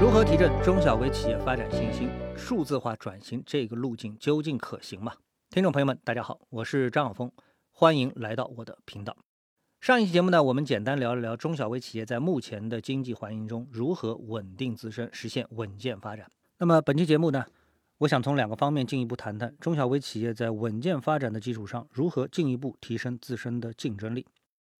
如何提振中小微企业发展信心？数字化转型这个路径究竟可行吗？听众朋友们，大家好，我是张晓峰，欢迎来到我的频道。上一期节目呢，我们简单聊了聊中小微企业在目前的经济环境中如何稳定自身，实现稳健发展。那么本期节目呢，我想从两个方面进一步谈谈中小微企业在稳健发展的基础上，如何进一步提升自身的竞争力。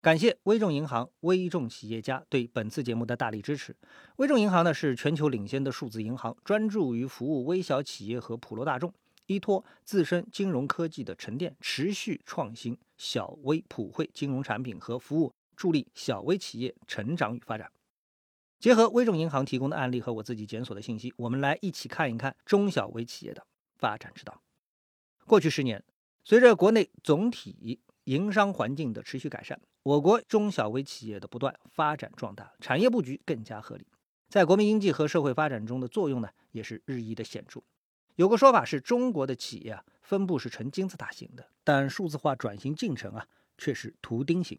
感谢微众银行、微众企业家对本次节目的大力支持。微众银行呢是全球领先的数字银行，专注于服务微小企业和普罗大众，依托自身金融科技的沉淀，持续创新小微普惠金融产品和服务，助力小微企业成长与发展。结合微众银行提供的案例和我自己检索的信息，我们来一起看一看中小微企业的发展之道。过去十年，随着国内总体营商环境的持续改善，我国中小微企业的不断发展壮大，产业布局更加合理，在国民经济和社会发展中的作用呢，也是日益的显著。有个说法是中国的企业啊，分布是呈金字塔型的，但数字化转型进程啊，却是图钉型。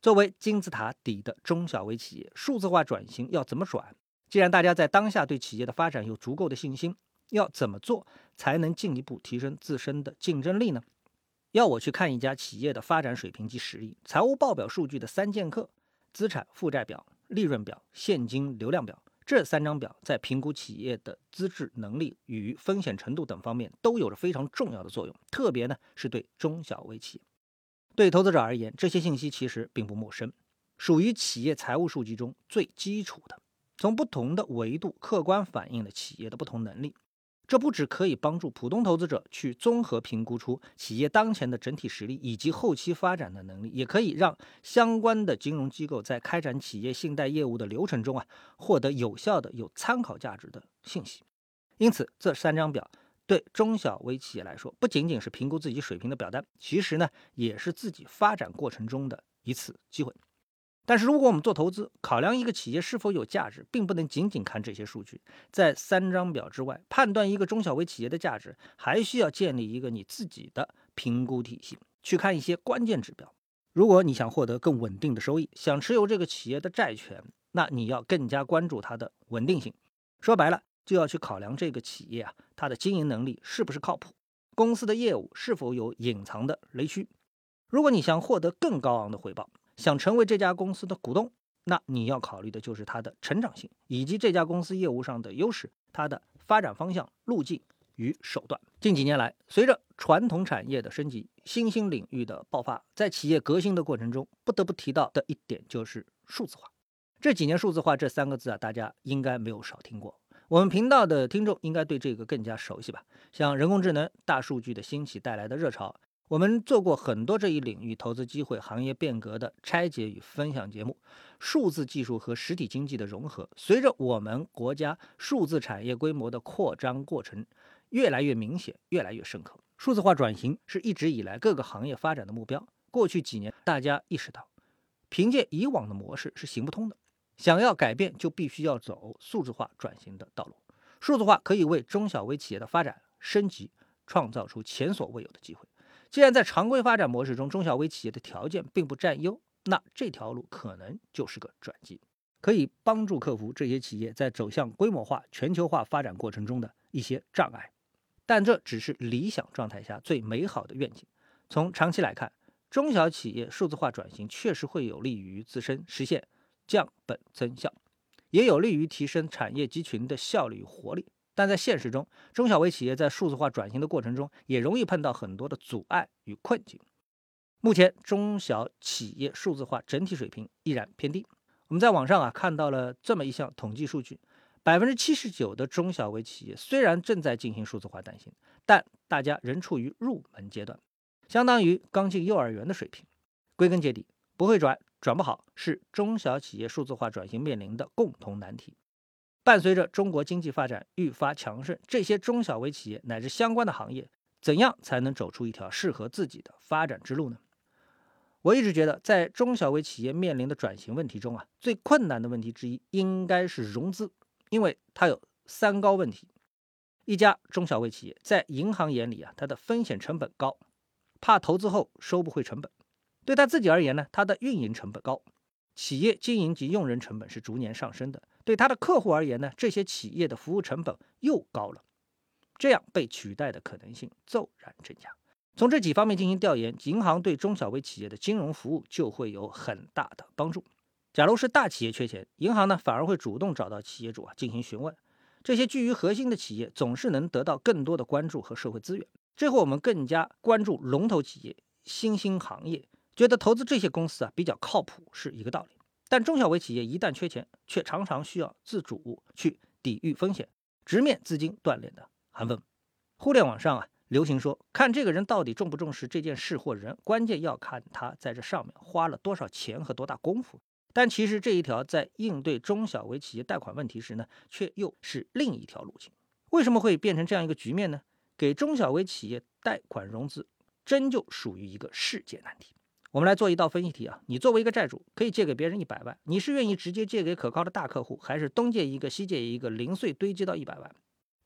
作为金字塔底的中小微企业，数字化转型要怎么转？既然大家在当下对企业的发展有足够的信心，要怎么做才能进一步提升自身的竞争力呢？要我去看一家企业的发展水平及实力，财务报表数据的三剑客——资产负债表、利润表、现金流量表，这三张表在评估企业的资质能力与风险程度等方面都有着非常重要的作用。特别呢是对中小微企业，对投资者而言，这些信息其实并不陌生，属于企业财务数据中最基础的，从不同的维度客观反映了企业的不同能力。这不只可以帮助普通投资者去综合评估出企业当前的整体实力以及后期发展的能力，也可以让相关的金融机构在开展企业信贷业务的流程中啊，获得有效的、有参考价值的信息。因此，这三张表对中小微企业来说，不仅仅是评估自己水平的表单，其实呢，也是自己发展过程中的一次机会。但是，如果我们做投资，考量一个企业是否有价值，并不能仅仅看这些数据。在三张表之外，判断一个中小微企业的价值，还需要建立一个你自己的评估体系，去看一些关键指标。如果你想获得更稳定的收益，想持有这个企业的债权，那你要更加关注它的稳定性。说白了，就要去考量这个企业啊，它的经营能力是不是靠谱，公司的业务是否有隐藏的雷区。如果你想获得更高昂的回报，想成为这家公司的股东，那你要考虑的就是它的成长性，以及这家公司业务上的优势，它的发展方向、路径与手段。近几年来，随着传统产业的升级、新兴领域的爆发，在企业革新的过程中，不得不提到的一点就是数字化。这几年“数字化”这三个字啊，大家应该没有少听过。我们频道的听众应该对这个更加熟悉吧？像人工智能、大数据的兴起带来的热潮。我们做过很多这一领域投资机会、行业变革的拆解与分享节目。数字技术和实体经济的融合，随着我们国家数字产业规模的扩张过程越来越明显、越来越深刻。数字化转型是一直以来各个行业发展的目标。过去几年，大家意识到，凭借以往的模式是行不通的，想要改变，就必须要走数字化转型的道路。数字化可以为中小微企业的发展升级创造出前所未有的机会。既然在常规发展模式中，中小微企业的条件并不占优，那这条路可能就是个转机，可以帮助克服这些企业在走向规模化、全球化发展过程中的一些障碍。但这只是理想状态下最美好的愿景。从长期来看，中小企业数字化转型确实会有利于自身实现降本增效，也有利于提升产业集群的效率与活力。但在现实中，中小微企业在数字化转型的过程中，也容易碰到很多的阻碍与困境。目前，中小企业数字化整体水平依然偏低。我们在网上啊看到了这么一项统计数据：百分之七十九的中小微企业虽然正在进行数字化转型，但大家仍处于入门阶段，相当于刚进幼儿园的水平。归根结底，不会转、转不好，是中小企业数字化转型面临的共同难题。伴随着中国经济发展愈发强盛，这些中小微企业乃至相关的行业，怎样才能走出一条适合自己的发展之路呢？我一直觉得，在中小微企业面临的转型问题中啊，最困难的问题之一应该是融资，因为它有三高问题。一家中小微企业在银行眼里啊，它的风险成本高，怕投资后收不回成本；对他自己而言呢，它的运营成本高，企业经营及用人成本是逐年上升的，对他的客户而言呢，这些企业的服务成本又高了，这样被取代的可能性骤然增加。从这几方面进行调研，银行对中小微企业的金融服务就会有很大的帮助。假如是大企业缺钱，银行呢反而会主动找到企业主啊进行询问。这些居于核心的企业总是能得到更多的关注和社会资源，这和我们更加关注龙头企业、新兴行业，觉得投资这些公司啊比较靠谱是一个道理。但中小微企业一旦缺钱，却常常需要自主去抵御风险，直面资金断裂的寒风。互联网上啊流行说，看这个人到底重不重视这件事或人，关键要看他在这上面花了多少钱和多大功夫。但其实这一条在应对中小微企业贷款问题时呢，却又是另一条路径。为什么会变成这样一个局面呢？给中小微企业贷款融资，真就属于一个世界难题。我们来做一道分析题啊，你作为一个债主，可以借给别人一百万，你是愿意直接借给可靠的大客户，还是东借一个西借一个，零碎堆积到一百万？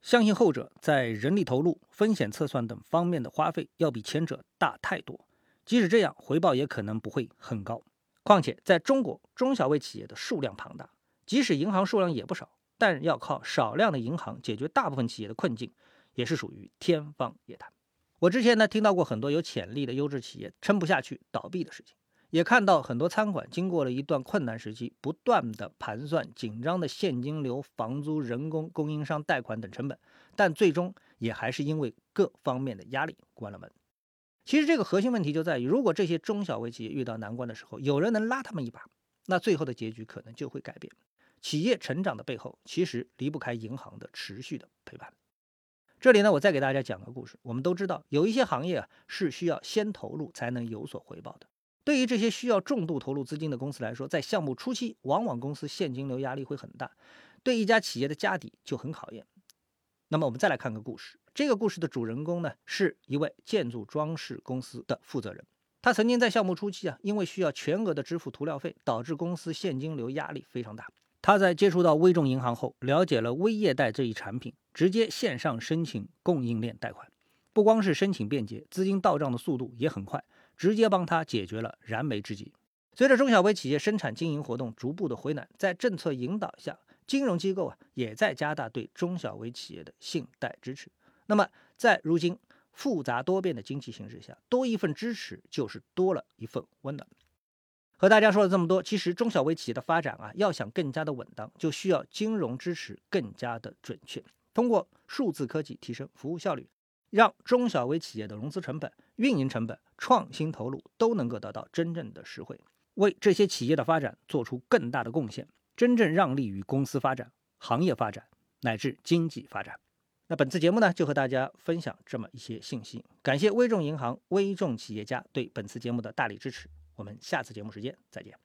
相信后者在人力投入、风险测算等方面的花费要比前者大太多，即使这样，回报也可能不会很高。况且，在中国，中小微企业的数量庞大，即使银行数量也不少，但要靠少量的银行解决大部分企业的困境，也是属于天方夜谭。我之前呢听到过很多有潜力的优质企业撑不下去倒闭的事情，也看到很多餐馆经过了一段困难时期，不断的盘算紧张的现金流、房租、人工、供应商贷款等成本，但最终也还是因为各方面的压力关了门。其实这个核心问题就在于，如果这些中小微企业遇到难关的时候，有人能拉他们一把，那最后的结局可能就会改变。企业成长的背后，其实离不开银行的持续的陪伴。这里呢，我再给大家讲个故事。我们都知道，有一些行业啊是需要先投入才能有所回报的。对于这些需要重度投入资金的公司来说，在项目初期，往往公司现金流压力会很大，对一家企业的家底就很考验。那么我们再来看个故事。这个故事的主人公呢，是一位建筑装饰公司的负责人。他曾经在项目初期啊，因为需要全额的支付涂料费，导致公司现金流压力非常大。他在接触到微众银行后，了解了微业贷这一产品，直接线上申请供应链贷款，不光是申请便捷，资金到账的速度也很快，直接帮他解决了燃眉之急。随着中小微企业生产经营活动逐步的回暖，在政策引导下，金融机构啊也在加大对中小微企业的信贷支持。那么，在如今复杂多变的经济形势下，多一份支持就是多了一份温暖。和大家说了这么多，其实中小微企业的发展啊，要想更加的稳当，就需要金融支持更加的准确。通过数字科技提升服务效率，让中小微企业的融资成本、运营成本、创新投入都能够得到真正的实惠，为这些企业的发展做出更大的贡献，真正让利于公司发展、行业发展乃至经济发展。那本次节目呢，就和大家分享这么一些信息。感谢微众银行、微众企业家对本次节目的大力支持。我们下次节目时间再见。